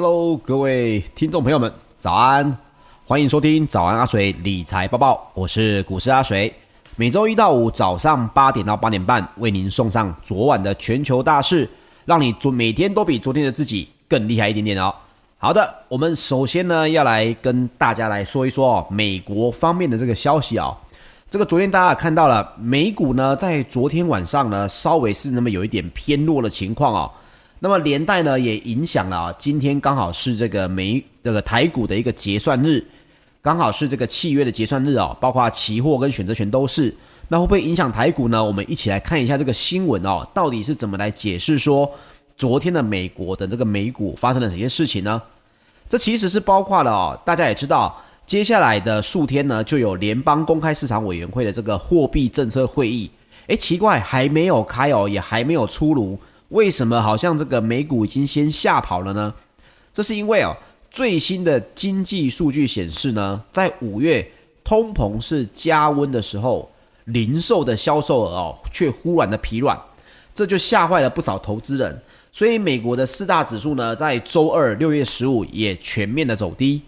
Hello，各位听众朋友们，早安！欢迎收听早安阿水理财报报，我是股市阿水。每周一到五早上八点到八点半，为您送上昨晚的全球大事，让你昨每天都比昨天的自己更厉害一点点哦。好的，我们首先呢要来跟大家来说一说，美国方面的这个消息哦。这个昨天大家也看到了，美股呢在昨天晚上呢稍微是那么有一点偏弱的情况哦。那么连带呢，也影响了啊，今天刚好是这个美这个台股的一个结算日，刚好是这个契约的结算日哦，包括期货跟选择权都是。那会不会影响台股呢？我们一起来看一下这个新闻哦，到底是怎么来解释说昨天的美国的这个美股发生了哪些事情呢？这其实是包括了哦，大家也知道，接下来的数天呢，就有联邦公开市场委员会的这个货币政策会议。诶，奇怪，还没有开哦，也还没有出炉。为什么好像这个美股已经先吓跑了呢？这是因为哦，最新的经济数据显示呢，在五月通膨是加温的时候，零售的销售额哦却忽然的疲软，这就吓坏了不少投资人。所以美国的四大指数呢，在周二六月十五也全面的走低。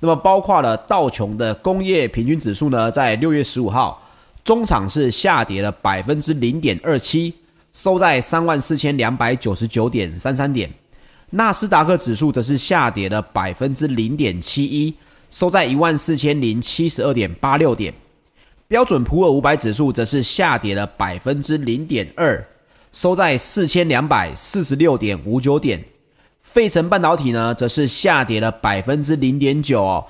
那么包括了道琼的工业平均指数呢，在六月十五号中场是下跌了百分之零点二七。收在三万四千两百九十九点三三点，纳斯达克指数则是下跌了百分之零点七一，收在一万四千零七十二点八六点。标准普尔五百指数则是下跌了百分之零点二，收在四千两百四十六点五九点。费城半导体呢，则是下跌了百分之零点九哦，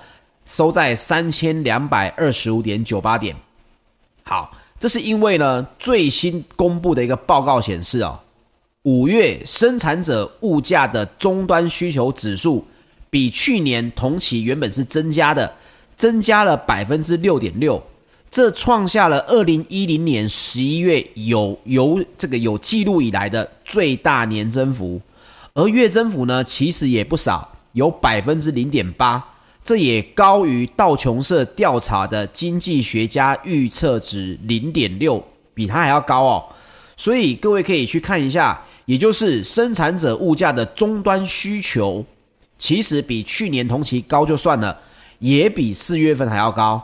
收在三千两百二十五点九八点。好。这是因为呢，最新公布的一个报告显示啊，五月生产者物价的终端需求指数比去年同期原本是增加的，增加了百分之六点六，这创下了二零一零年十一月有有这个有记录以来的最大年增幅，而月增幅呢，其实也不少，有百分之零点八。这也高于道琼社调查的经济学家预测值零点六，比它还要高哦。所以各位可以去看一下，也就是生产者物价的终端需求，其实比去年同期高就算了，也比四月份还要高。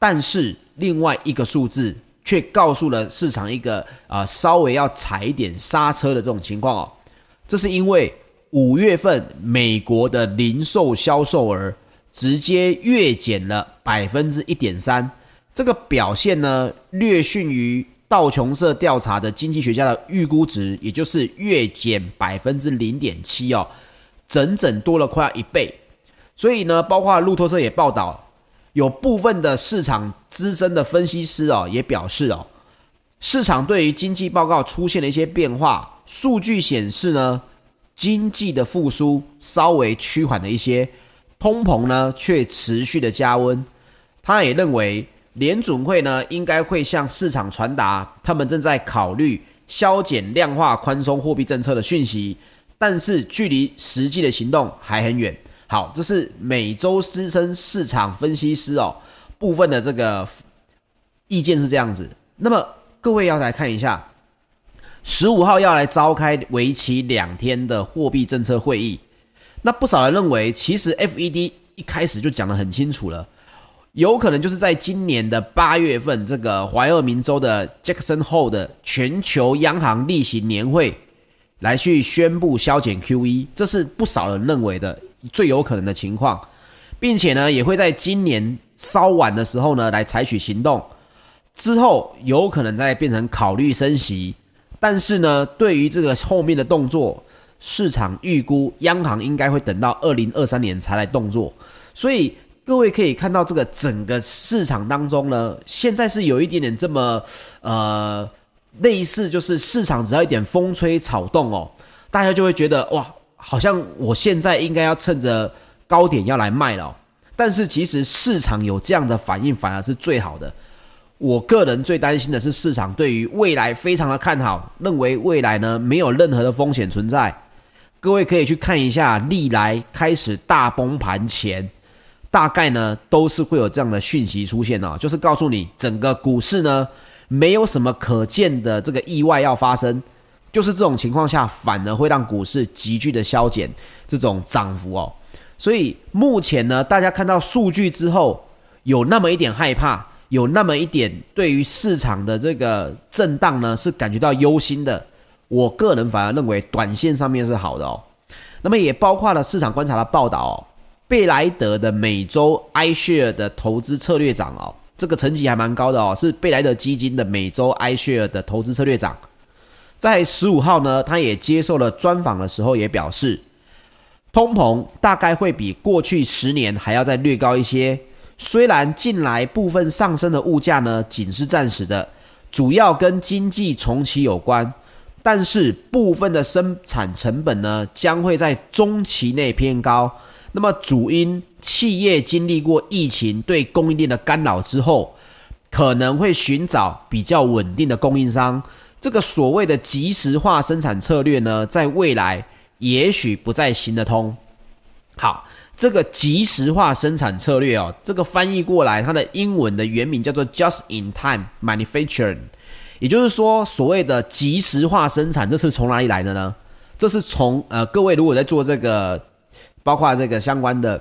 但是另外一个数字却告诉了市场一个啊、稍微要踩一点刹车的这种情况哦。这是因为五月份美国的零售销售额。直接月减了百分之一点三，这个表现呢，略逊于道琼社调查的经济学家的预估值，也就是月减百分之零点七哦，整整多了快要一倍。所以呢，包括路透社也报道，有部分的市场资深的分析师哦，也表示哦，市场对于经济报告出现了一些变化，数据显示呢，经济的复苏稍微趋缓了一些。通膨呢，却持续的加温。他也认为，联准会呢，应该会向市场传达，他们正在考虑削减量化宽松货币政策的讯息，但是距离实际的行动还很远。好，这是美洲资深市场分析师哦，部分的这个意见是这样子。那么各位要来看一下，十五号要来召开为期两天的货币政策会议。那不少人认为，其实 FED 一开始就讲得很清楚了，有可能就是在今年的八月份，这个怀俄明州的 Jackson Hole 的全球央行例行年会来去宣布削减 QE，这是不少人认为的最有可能的情况，并且呢，也会在今年稍晚的时候呢来采取行动，之后有可能再变成考虑升息，但是呢，对于这个后面的动作。市场预估央行应该会等到二零二三年才来动作，所以各位可以看到这个整个市场当中呢，现在是有一点点这么呃类似，就是市场只要一点风吹草动哦，大家就会觉得哇，好像我现在应该要趁着高点要来卖了。但是其实市场有这样的反应反而是最好的。我个人最担心的是市场对于未来非常的看好，认为未来呢没有任何的风险存在。各位可以去看一下，历来开始大崩盘前，大概呢都是会有这样的讯息出现哦，就是告诉你整个股市呢没有什么可见的这个意外要发生，就是这种情况下，反而会让股市急剧的消减这种涨幅哦。所以目前呢，大家看到数据之后，有那么一点害怕，有那么一点对于市场的这个震荡呢，是感觉到忧心的。我个人反而认为，短线上面是好的哦。那么也包括了市场观察的报道哦，贝莱德的每周 iShare 的投资策略长哦，这个层级还蛮高的哦，是贝莱德基金的每周 iShare 的投资策略长。在十五号呢，他也接受了专访的时候，也表示，通膨大概会比过去十年还要再略高一些。虽然近来部分上升的物价呢，仅是暂时的，主要跟经济重启有关，但是部分的生产成本呢，将会在中期内偏高。那么主因企业经历过疫情对供应链的干扰之后，可能会寻找比较稳定的供应商。这个所谓的即时化生产策略呢，在未来也许不再行得通。好，这个即时化生产策略哦，这个翻译过来，它的英文的原名叫做 Just-in-time Manufacturing，也就是说，所谓的即时化生产，这是从哪里来的呢？这是从呃，各位如果在做这个，包括这个相关的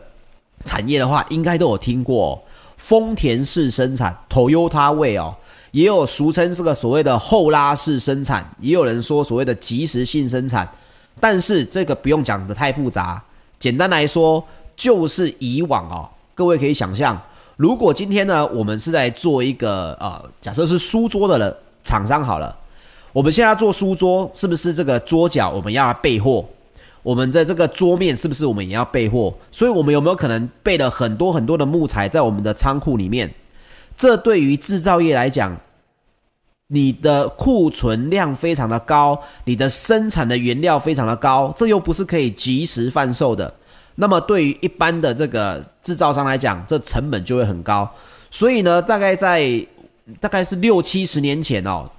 产业的话，应该都有听过丰田式生产 Toyota 位哦。也有俗称这个所谓的后拉式生产，也有人说所谓的即时性生产，但是这个不用讲的太复杂，简单来说就是以往哦，各位可以想象，如果今天呢，我们是在做一个呃，假设是书桌的人厂商好了，我们现在做书桌，是不是这个桌脚我们要备货？我们的这个桌面是不是我们也要备货？所以我们有没有可能备了很多很多的木材在我们的仓库里面？这对于制造业来讲，你的库存量非常的高，你的生产的原料非常的高，这又不是可以及时贩售的。那么对于一般的这个制造商来讲，这成本就会很高。所以呢，大概在大概是六七十年前哦，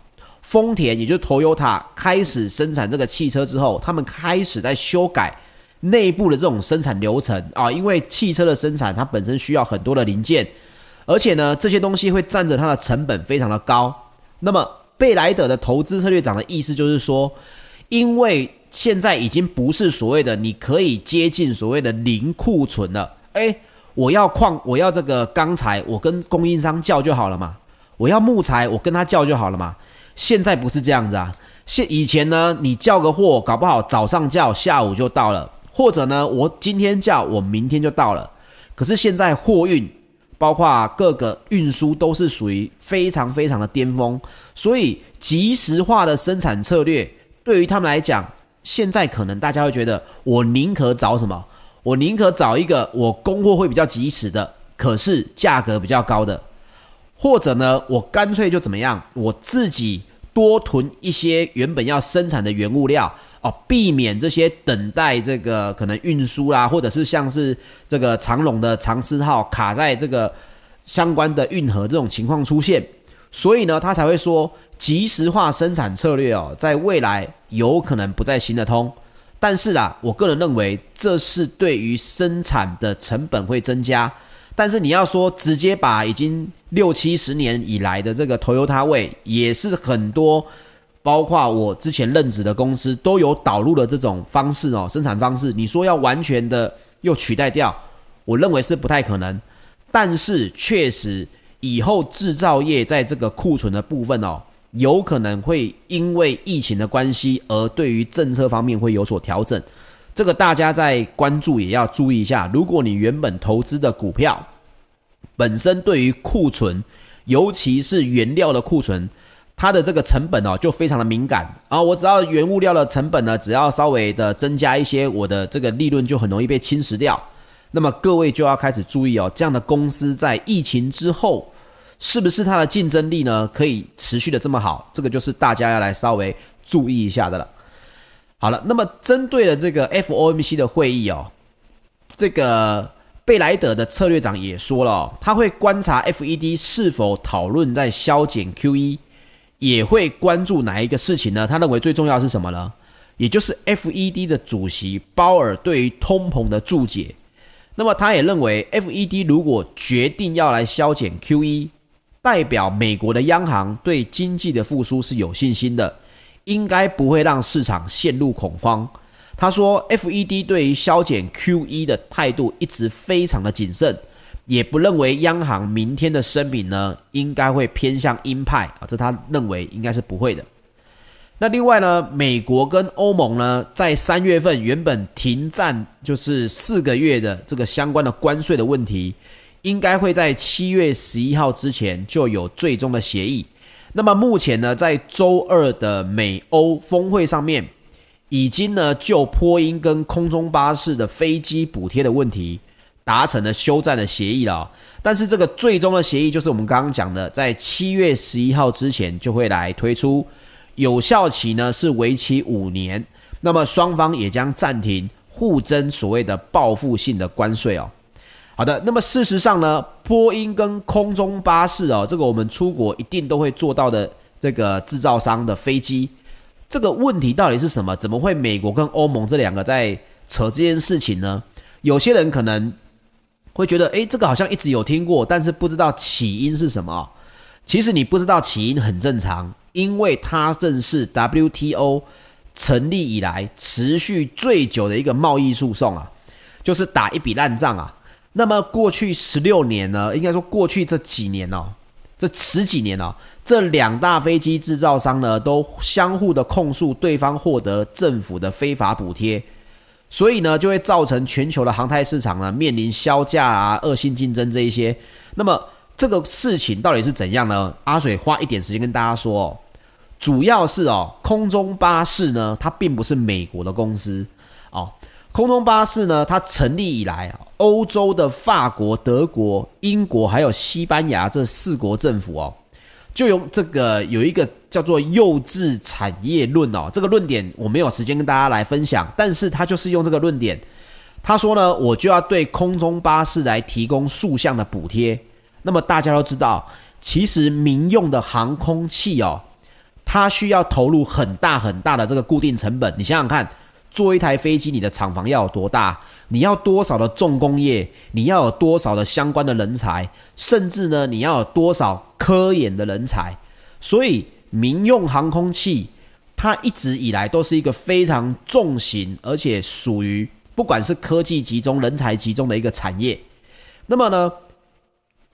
丰田也就是 Toyota 开始生产这个汽车之后，他们开始在修改内部的这种生产流程啊，因为汽车的生产它本身需要很多的零件。而且呢，这些东西会占着它的成本非常的高。那么，贝莱德的投资策略长的意思就是说，因为现在已经不是所谓的你可以接近所谓的零库存了。诶，我要矿，我要这个钢材，我跟供应商叫就好了嘛。我要木材，我跟他叫就好了嘛。现在不是这样子啊。现以前呢，你叫个货，搞不好早上叫，下午就到了；或者呢，我今天叫，我明天就到了。可是现在货运。包括各个运输都是属于非常非常的巅峰，所以即时化的生产策略对于他们来讲，现在可能大家会觉得，我宁可找什么？我宁可找一个我供货会比较及时的，可是价格比较高的，或者呢，我干脆就怎么样，我自己多囤一些原本要生产的原物料。哦，避免这些等待这个可能运输啦，或者是像是这个长龙的长赐号卡在这个相关的运河这种情况出现，所以呢，他才会说即时化生产策略哦，在未来有可能不再行得通。但是啊，我个人认为这是对于生产的成本会增加。但是你要说直接把已经六七十年以来的这个 Toyota Way 也是很多。包括我之前任职的公司都有导入的这种方式哦，生产方式。你说要完全的又取代掉，我认为是不太可能。但是确实，以后制造业在这个库存的部分哦，有可能会因为疫情的关系而对于政策方面会有所调整。这个大家在关注也要注意一下。如果你原本投资的股票本身对于库存，尤其是原料的库存，它的这个成本哦，就非常的敏感啊！我只要原物料的成本呢，只要稍微的增加一些，我的这个利润就很容易被侵蚀掉。那么各位就要开始注意哦，这样的公司在疫情之后，是不是它的竞争力呢，可以持续的这么好？这个就是大家要来稍微注意一下的了。好了，那么针对了这个 FOMC 的会议哦，这个贝莱德的策略长也说了，他会观察 FED 是否讨论在削减 QE。也会关注哪一个事情呢？他认为最重要是什么呢？也就是 FED 的主席鲍尔对于通膨的注解。那么他也认为，FED 如果决定要来削减 QE，代表美国的央行对经济的复苏是有信心的，应该不会让市场陷入恐慌。他说，FED 对于削减 QE 的态度一直非常的谨慎，也不认为央行明天的声明呢应该会偏向鹰派啊，这他认为应该是不会的。那另外呢，美国跟欧盟呢在三月份原本停战就是四个月的这个相关的关税的问题，应该会在七月十一号之前就有最终的协议。那么目前呢，在周二的美欧峰会上面。已经呢，就波音跟空中巴士的飞机补贴的问题达成了休战的协议了。但是这个最终的协议就是我们刚刚讲的，在七月十一号之前就会来推出，有效期呢是为期五年。那么双方也将暂停互征所谓的报复性的关税哦。好的，那么事实上呢，波音跟空中巴士哦，这个我们出国一定都会做到的这个制造商的飞机。这个问题到底是什么？怎么会美国跟欧盟这两个在扯这件事情呢？有些人可能会觉得，诶，这个好像一直有听过，但是不知道起因是什么。其实你不知道起因很正常，因为它正是 WTO 成立以来持续最久的一个贸易诉讼啊，就是打一笔烂账啊。那么过去十六年呢，应该说过去这几年哦。这十几年哦，这两大飞机制造商呢，都相互的控诉对方获得政府的非法补贴，所以呢，就会造成全球的航太市场呢面临削价啊、恶性竞争这一些。那么这个事情到底是怎样呢？阿水花一点时间跟大家说哦，主要是哦，空中巴士呢，它并不是美国的公司哦。空中巴士呢，它成立以来啊，欧洲的法国、德国、英国还有西班牙这四国政府哦，就用这个有一个叫做“幼稚产业论”哦，这个论点我没有时间跟大家来分享，但是他就是用这个论点，他说呢，我就要对空中巴士来提供数项的补贴。那么大家都知道，其实民用的航空器哦，它需要投入很大很大的这个固定成本，你想想看。做一台飞机，你的厂房要有多大？你要多少的重工业？你要有多少的相关的人才？甚至呢，你要有多少科研的人才？所以，民用航空器它一直以来都是一个非常重型，而且属于不管是科技集中、人才集中的一个产业。那么呢，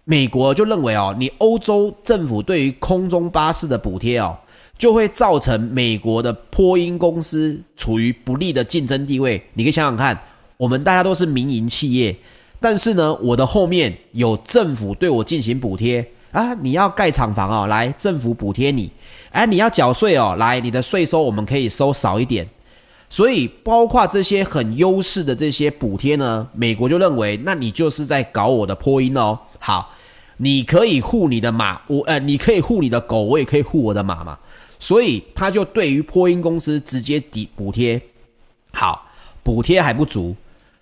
美国就认为哦，你欧洲政府对于空中巴士的补贴哦。就会造成美国的波音公司处于不利的竞争地位。你可以想想看，我们大家都是民营企业，但是呢，我的后面有政府对我进行补贴啊，你要盖厂房哦，来，政府补贴你，哎，你要缴税哦，来，你的税收我们可以收少一点。所以，包括这些很优势的这些补贴呢，美国就认为，那你就是在搞我的波音哦。好，你可以护你的马，我呃，你可以护你的狗，我也可以护我的马嘛。所以他就对于波音公司直接抵补贴，好，补贴还不足，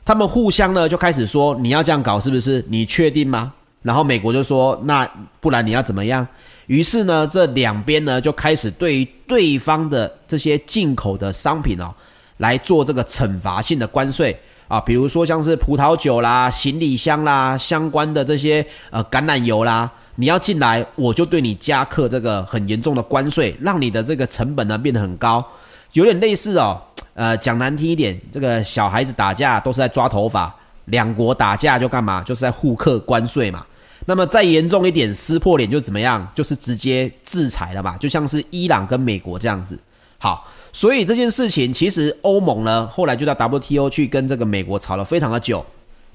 他们互相呢就开始说，你要这样搞是不是？你确定吗？然后美国就说，那不然你要怎么样？于是呢，这两边呢就开始对于对方的这些进口的商品哦，来做这个惩罚性的关税啊，比如说像是葡萄酒啦、行李箱啦、相关的这些呃橄榄油啦。你要进来，我就对你加课这个很严重的关税，让你的这个成本呢变得很高，有点类似哦。呃，讲难听一点，这个小孩子打架都是在抓头发，两国打架就干嘛？就是在互克关税嘛。那么再严重一点，撕破脸就怎么样？就是直接制裁了嘛，就像是伊朗跟美国这样子。好，所以这件事情其实欧盟呢后来就到 WTO 去跟这个美国吵了非常的久。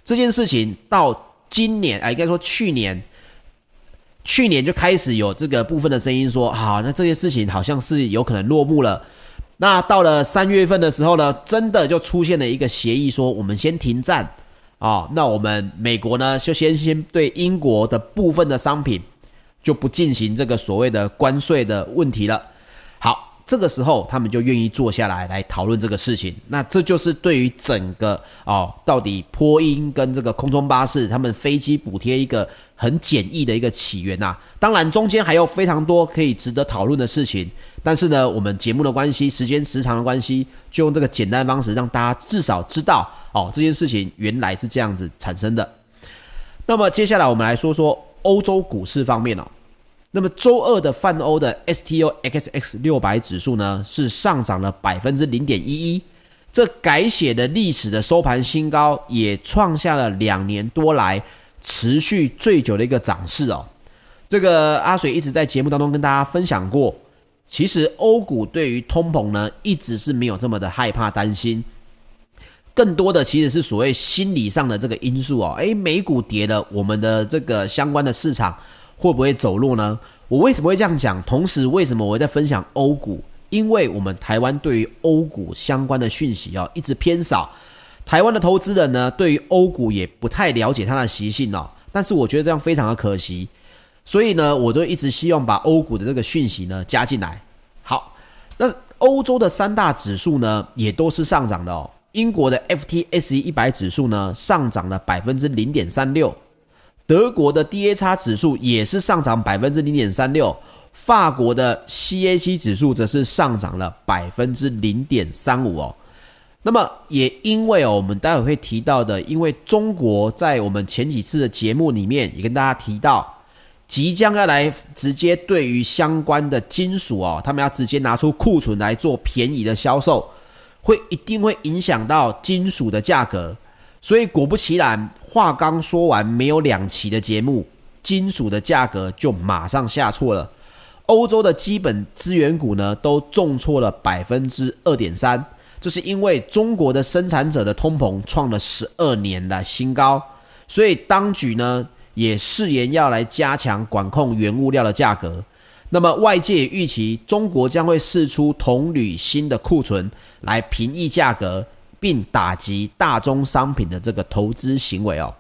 这件事情到今年，哎，应该说去年。去年就开始有这个部分的声音说，好，那这件事情好像是有可能落幕了。那到了三月份的时候呢，真的就出现了一个协议，说我们先停战啊。那我们美国呢，就先先对英国的部分的商品就不进行这个所谓的关税的问题了。好。这个时候，他们就愿意坐下来来讨论这个事情。那这就是对于整个哦，到底波音跟这个空中巴士他们飞机补贴一个很简易的一个起源呐。当然，中间还有非常多可以值得讨论的事情。但是呢，我们节目的关系、时间时长的关系，就用这个简单的方式让大家至少知道哦，这件事情原来是这样子产生的。那么接下来我们来说说欧洲股市方面哦。那么周二的泛欧的 STOXX 六百指数呢，是上涨了百分之零点一一，这改写的历史的收盘新高，也创下了两年多来持续最久的一个涨势哦。这个阿水一直在节目当中跟大家分享过，其实欧股对于通膨呢，一直是没有这么的害怕担心。更多的其实是所谓心理上的这个因素哦，诶，美股跌了，我们的这个相关的市场会不会走弱呢？我为什么会这样讲？同时，为什么我会在分享欧股？因为我们台湾对于欧股相关的讯息哦，一直偏少，台湾的投资人呢，对于欧股也不太了解它的习性哦。但是我觉得这样非常的可惜，所以呢，我都一直希望把欧股的这个讯息呢加进来。好，那欧洲的三大指数呢，也都是上涨的哦。英国的 FTSE 一百指数呢，上涨了百分之零点三六，德国的 DAX 指数也是上涨百分之零点三六，法国的 CAC 指数则是上涨了百分之零点三五哦。那么也因为哦，我们待会会提到的，因为中国在我们前几次的节目里面也跟大家提到，即将要来直接对于相关的金属哦，他们要直接拿出库存来做便宜的销售。会一定会影响到金属的价格，所以果不其然，话刚说完，没有两期的节目，金属的价格就马上下挫了。欧洲的基本资源股呢，都重挫了百分之二点三，这是因为中国的生产者的通膨创了十二年的新高，所以当局呢也誓言要来加强管控原物料的价格。那么外界预期中国将会释出铜铝锌的库存来平抑价格，并打击大宗商品的这个投资行为哦。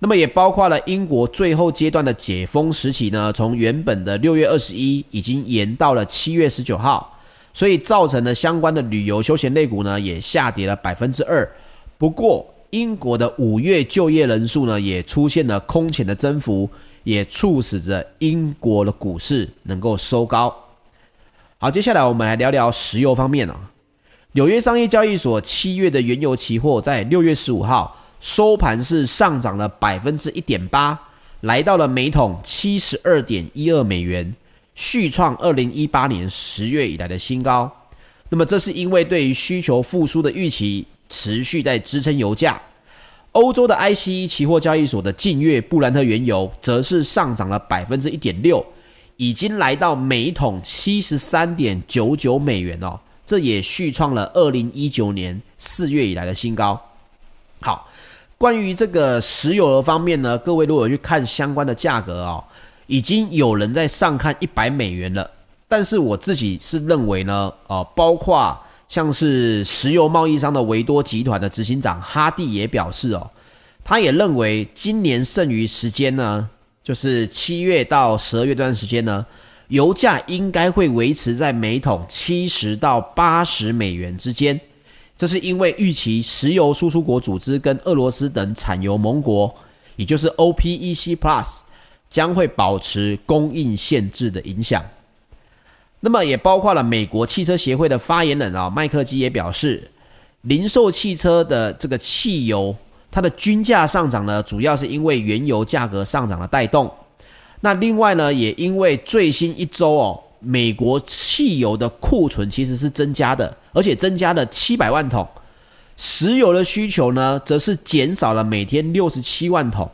那么也包括了英国最后阶段的解封时期呢，从原本的六月二十一已经延到了七月十九号，所以造成了相关的旅游休闲类股呢也下跌了百分之二。不过英国的五月就业人数呢也出现了空前的增幅。也促使着英国的股市能够收高。好，接下来我们来聊聊石油方面啊。纽约商业交易所七月的原油期货在六月十五号收盘是上涨了百分之一点八，来到了每桶七十二点一二美元，续创二零一八年十月以来的新高。那么，这是因为对于需求复苏的预期持续在支撑油价。欧洲的 ICE 期货交易所的近月布兰特原油则是上涨了百分之一点六，已经来到每桶七十三点九九美元哦，这也续创了二零一九年四月以来的新高。好，关于这个石油的方面呢，各位如果去看相关的价格哦，已经有人在上看一百美元了，但是我自己是认为呢，呃，包括。像是石油贸易商的维多集团的执行长哈蒂也表示哦，他也认为今年剩余时间呢，就是七月到十二月这段时间呢，油价应该会维持在每桶七十到八十美元之间。这是因为预期石油输出国组织跟俄罗斯等产油盟国，也就是 OPEC Plus，将会保持供应限制的影响。那么也包括了美国汽车协会的发言人啊，麦克基也表示，零售汽车的这个汽油，它的均价上涨呢，主要是因为原油价格上涨的带动。那另外呢，也因为最新一周哦，美国汽油的库存其实是增加的，而且增加了七百万桶，石油的需求呢，则是减少了每天六十七万桶，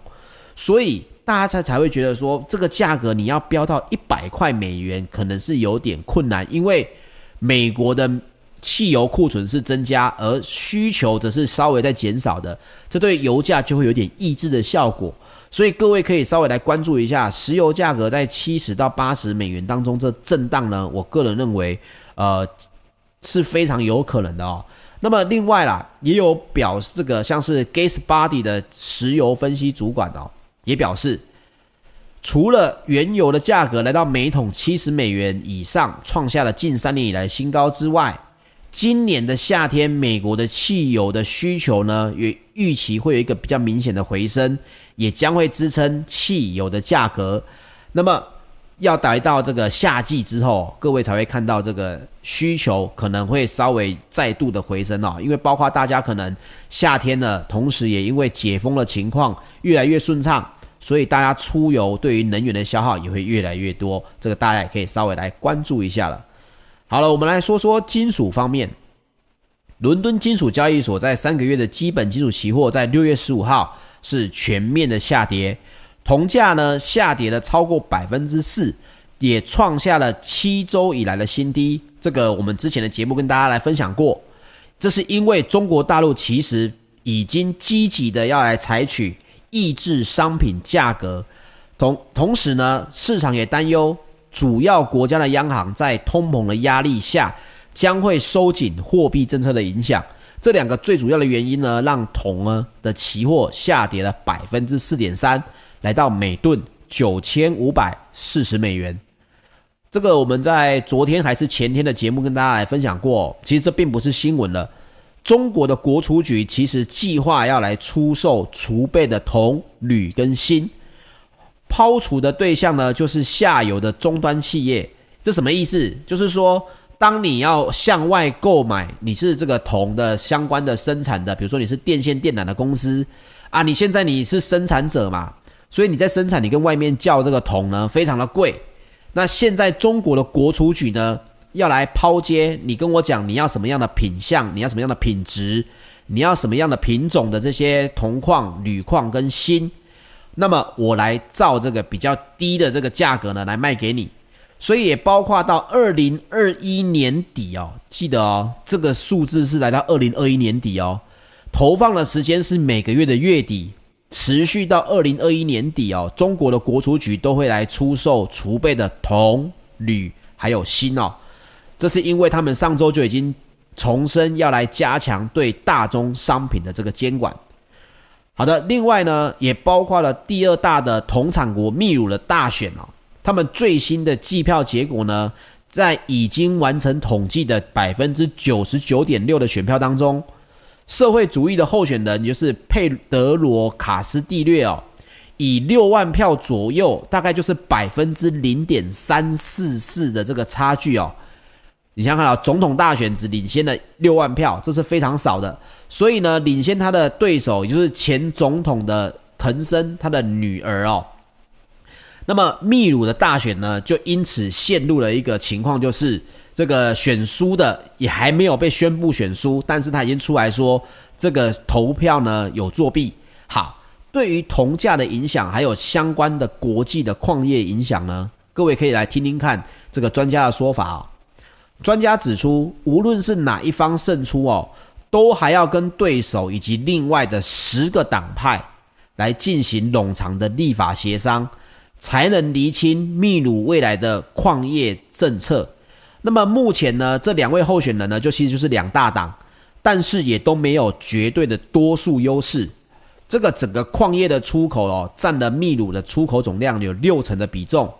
所以。大家才才会觉得说，这个价格你要飙到一百块美元，可能是有点困难，因为美国的汽油库存是增加，而需求则是稍微在减少的，这对油价就会有点抑制的效果。所以各位可以稍微来关注一下，石油价格在七十到八十美元当中这震荡呢，我个人认为，呃，是非常有可能的哦。那么另外啦，也有表这个像是 GasBuddy 的石油分析主管哦。也表示，除了原油的价格来到每桶七十美元以上，创下了近三年以来新高之外，今年的夏天，美国的汽油的需求呢，也预期会有一个比较明显的回升，也将会支撑汽油的价格。那么，要来到这个夏季之后，各位才会看到这个需求可能会稍微再度的回升哦，因为包括大家可能夏天呢，同时也因为解封的情况越来越顺畅。所以大家出游对于能源的消耗也会越来越多，这个大家也可以稍微来关注一下了。好了，我们来说说金属方面。伦敦金属交易所在三个月的基本金属期货在六月十五号是全面的下跌，铜价呢下跌了超过百分之四，也创下了七周以来的新低。这个我们之前的节目跟大家来分享过，这是因为中国大陆其实已经积极的要来采取抑制商品价格，同同时呢，市场也担忧主要国家的央行在通膨的压力下。将会收紧货币政策的影响，这两个最主要的原因呢，让铜呢的期货下跌了百分之四点三，来到每吨九千五百四十美元。这个我们在昨天还是前天的节目跟大家来分享过，其实这并不是新闻了。中国的国储局其实计划要来出售储备的铜、铝跟锌，抛除的对象呢就是下游的终端企业。这什么意思？就是说。当你要向外购买，你是这个铜的相关的生产的，比如说你是电线电缆的公司啊，你现在你是生产者嘛，所以你在生产，你跟外面叫这个铜呢，非常的贵。那现在中国的国储局呢，要来抛接，你跟我讲你要什么样的品相，你要什么样的品质，你要什么样的品种的这些铜矿、铝矿跟锌，那么我来照这个比较低的这个价格呢，来卖给你。所以也包括到二零二一年底哦，记得哦，这个数字是来到二零二一年底哦，投放的时间是每个月的月底，持续到二零二一年底哦。中国的国储局都会来出售储备的铜、铝还有锌哦，这是因为他们上周就已经重申要来加强对大宗商品的这个监管。好的，另外呢，也包括了第二大的同产国秘鲁的大选哦。他们最新的计票结果呢，在已经完成统计的百分之九十九点六的选票当中，社会主义的候选人就是佩德罗卡斯蒂略哦，以六万票左右，大概就是百分之零点三四四的这个差距哦。你想想看啊，总统大选只领先了六万票，这是非常少的。所以呢，领先他的对手也就是前总统的藤森，他的女儿哦。那么秘鲁的大选呢，就因此陷入了一个情况，就是这个选输的也还没有被宣布选输，但是他已经出来说这个投票呢有作弊。好，对于铜价的影响，还有相关的国际的矿业影响呢，各位可以来听听看这个专家的说法哦。专家指出，无论是哪一方胜出哦，都还要跟对手以及另外的十个党派来进行冗长的立法协商。才能厘清秘鲁未来的矿业政策。那么目前呢，这两位候选人呢，就其实就是两大党，但是也都没有绝对的多数优势。这个整个矿业的出口哦，占了秘鲁的出口总量有六成的比重。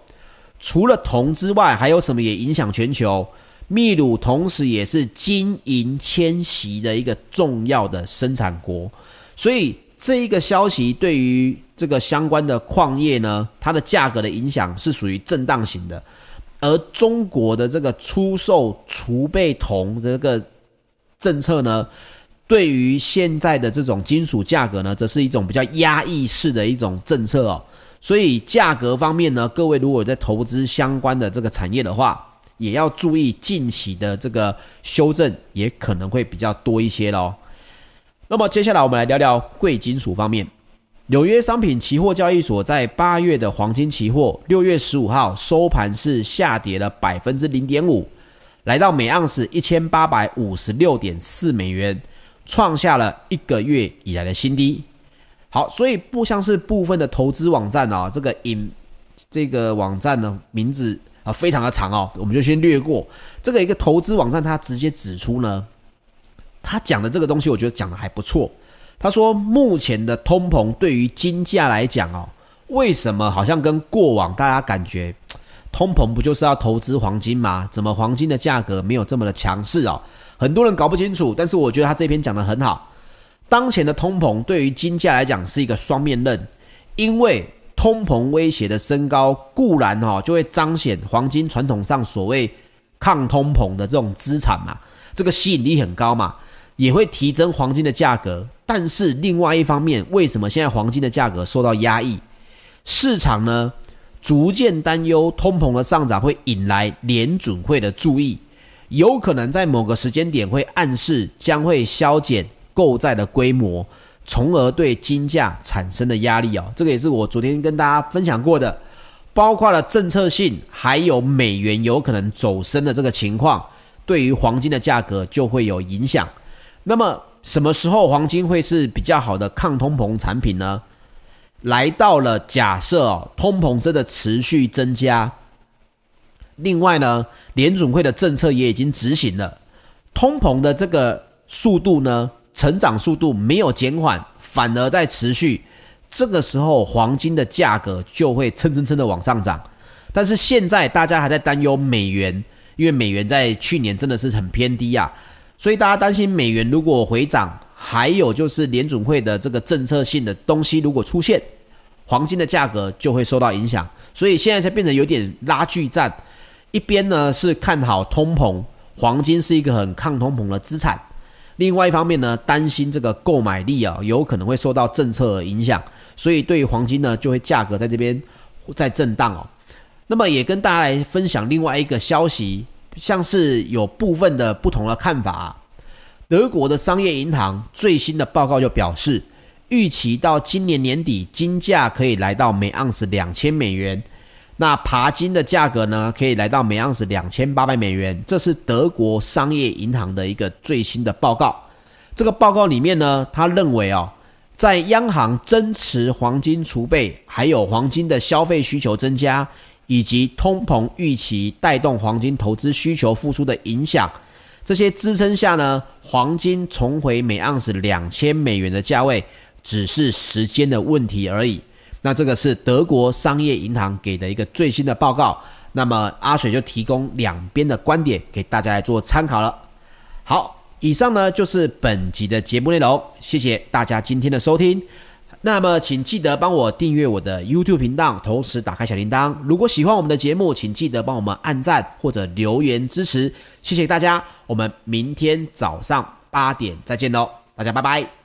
除了铜之外，还有什么也影响全球？秘鲁同时也是金银迁徙的一个重要的生产国，所以。这一个消息对于这个相关的矿业呢，它的价格的影响是属于震荡型的，而中国的这个出售储备铜的这个政策呢，对于现在的这种金属价格呢，则是一种比较压抑式的一种政策哦。所以价格方面呢，各位如果在投资相关的这个产业的话，也要注意近期的这个修正，也可能会比较多一些喽。那么接下来我们来聊聊贵金属方面。纽约商品期货交易所，在八月的黄金期货，六月十五号收盘是下跌了百分之零点五，来到每盎司一千八百五十六点四美元，创下了一个月以来的新低。好，所以不像是部分的投资网站啊，这个引这个网站呢名字啊非常的长哦，我们就先略过。这个一个投资网站，他直接指出呢。他讲的这个东西，我觉得讲的还不错。他说，目前的通膨对于金价来讲哦，为什么好像跟过往大家感觉，通膨不就是要投资黄金吗？怎么黄金的价格没有这么的强势哦？很多人搞不清楚。但是我觉得他这篇讲的很好。当前的通膨对于金价来讲是一个双面刃，因为通膨威胁的升高固然哈就会彰显黄金传统上所谓抗通膨的这种资产嘛，这个吸引力很高嘛。也会提升黄金的价格，但是另外一方面，为什么现在黄金的价格受到压抑？市场呢逐渐担忧通膨的上涨会引来联准会的注意，有可能在某个时间点会暗示将会削减购债的规模，从而对金价产生的压力哦。这个也是我昨天跟大家分享过的，包括了政策性，还有美元有可能走升的这个情况，对于黄金的价格就会有影响。那么什么时候黄金会是比较好的抗通膨产品呢？来到了假设哦，通膨真的持续增加，另外呢，联准会的政策也已经执行了，通膨的这个速度呢，成长速度没有减缓，反而在持续，这个时候黄金的价格就会蹭蹭蹭的往上涨。但是现在大家还在担忧美元，因为美元在去年真的是很偏低啊。所以大家担心美元如果回涨，还有就是联准会的这个政策性的东西如果出现，黄金的价格就会受到影响。所以现在才变得有点拉锯战，一边呢是看好通膨，黄金是一个很抗通膨的资产；另外一方面呢，担心这个购买力啊有可能会受到政策影响，所以对于黄金呢就会价格在这边在震荡哦。那么也跟大家来分享另外一个消息。像是有部分的不同的看法，德国的商业银行最新的报告就表示，预期到今年年底金价可以来到每盎司两千美元，那鈀金的价格呢可以来到每盎司两千八百美元，这是德国商业银行的一个最新的报告。这个报告里面呢，他认为哦，在央行增持黄金储备，还有黄金的消费需求增加。以及通膨预期带动黄金投资需求复苏的影响，这些支撑下呢，黄金重回每盎司两千美元的价位，只是时间的问题而已。那这个是德国商业银行给的一个最新的报告。那么阿水就提供两边的观点给大家来做参考了。好，以上呢就是本集的节目内容，谢谢大家今天的收听。那么，请记得帮我订阅我的 YouTube 频道，同时打开小铃铛。如果喜欢我们的节目，请记得帮我们按赞或者留言支持，谢谢大家。我们明天早上八点再见喽，大家拜拜。